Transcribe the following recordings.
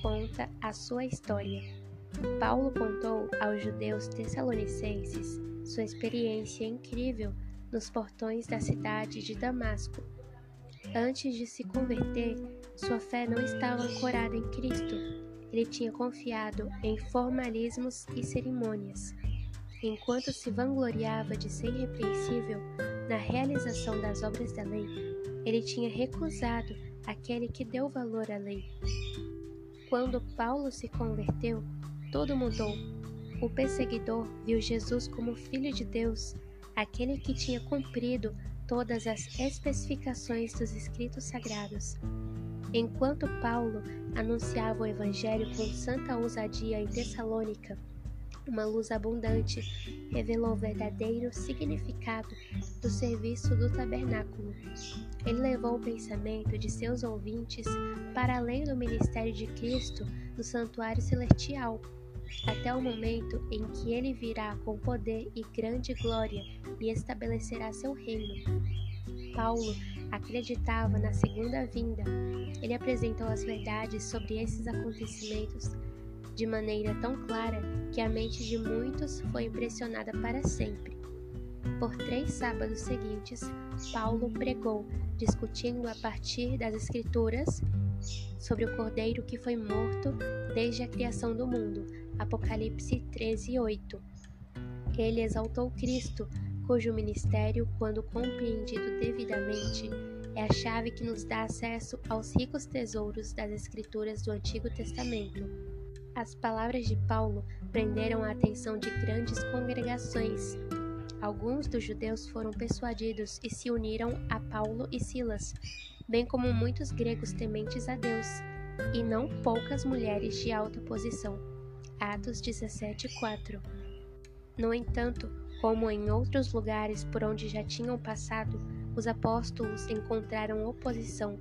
conta a sua história. Paulo contou aos judeus tessalonicenses sua experiência incrível nos portões da cidade de Damasco. Antes de se converter, sua fé não estava ancorada em Cristo. Ele tinha confiado em formalismos e cerimônias. Enquanto se vangloriava de ser irrepreensível na realização das obras da lei, ele tinha recusado aquele que deu valor à lei. Quando Paulo se converteu, tudo mudou. O perseguidor viu Jesus como Filho de Deus, aquele que tinha cumprido todas as especificações dos escritos sagrados. Enquanto Paulo anunciava o Evangelho com santa ousadia em Tessalônica, uma luz abundante revelou o verdadeiro significado do serviço do tabernáculo. Ele levou o pensamento de seus ouvintes para além do ministério de Cristo no santuário celestial, até o momento em que ele virá com poder e grande glória e estabelecerá seu reino. Paulo acreditava na segunda vinda. Ele apresentou as verdades sobre esses acontecimentos de maneira tão clara que a mente de muitos foi impressionada para sempre. Por três sábados seguintes, Paulo pregou, discutindo a partir das Escrituras sobre o Cordeiro que foi morto desde a criação do mundo. Apocalipse 13, 8. Ele exaltou Cristo, cujo ministério, quando compreendido devidamente, é a chave que nos dá acesso aos ricos tesouros das Escrituras do Antigo Testamento. As palavras de Paulo prenderam a atenção de grandes congregações. Alguns dos judeus foram persuadidos e se uniram a Paulo e Silas, bem como muitos gregos tementes a Deus, e não poucas mulheres de alta posição. Atos 17:4. No entanto, como em outros lugares por onde já tinham passado, os apóstolos encontraram oposição.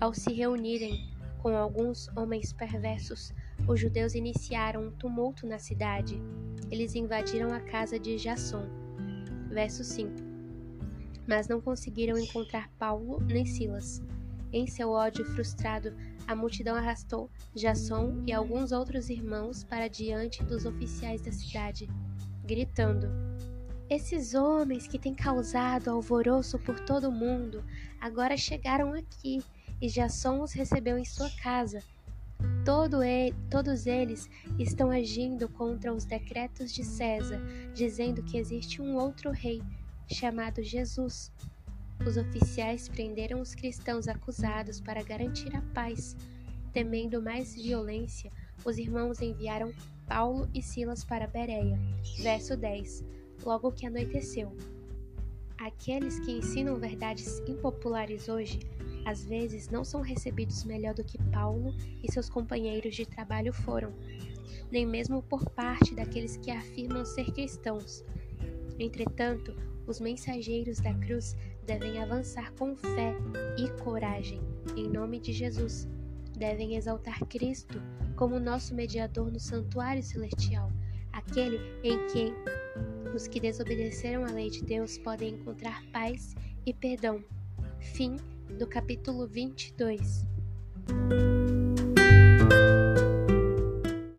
Ao se reunirem com alguns homens perversos, os judeus iniciaram um tumulto na cidade. Eles invadiram a casa de Jasson. Verso 5. Mas não conseguiram encontrar Paulo nem Silas. Em seu ódio frustrado, a multidão arrastou Jasson e alguns outros irmãos para diante dos oficiais da cidade, gritando: Esses homens que têm causado alvoroço por todo o mundo agora chegaram aqui e Jasson os recebeu em sua casa Todo ele, todos eles estão agindo contra os decretos de César, dizendo que existe um outro rei, chamado Jesus. Os oficiais prenderam os cristãos acusados para garantir a paz. Temendo mais violência, os irmãos enviaram Paulo e Silas para Bereia. Verso 10. Logo que anoiteceu. Aqueles que ensinam verdades impopulares hoje às vezes não são recebidos melhor do que Paulo e seus companheiros de trabalho foram, nem mesmo por parte daqueles que afirmam ser cristãos. Entretanto, os mensageiros da cruz devem avançar com fé e coragem, em nome de Jesus. Devem exaltar Cristo como nosso mediador no santuário celestial, aquele em quem os que desobedeceram à lei de Deus podem encontrar paz e perdão. Fim do capítulo 22.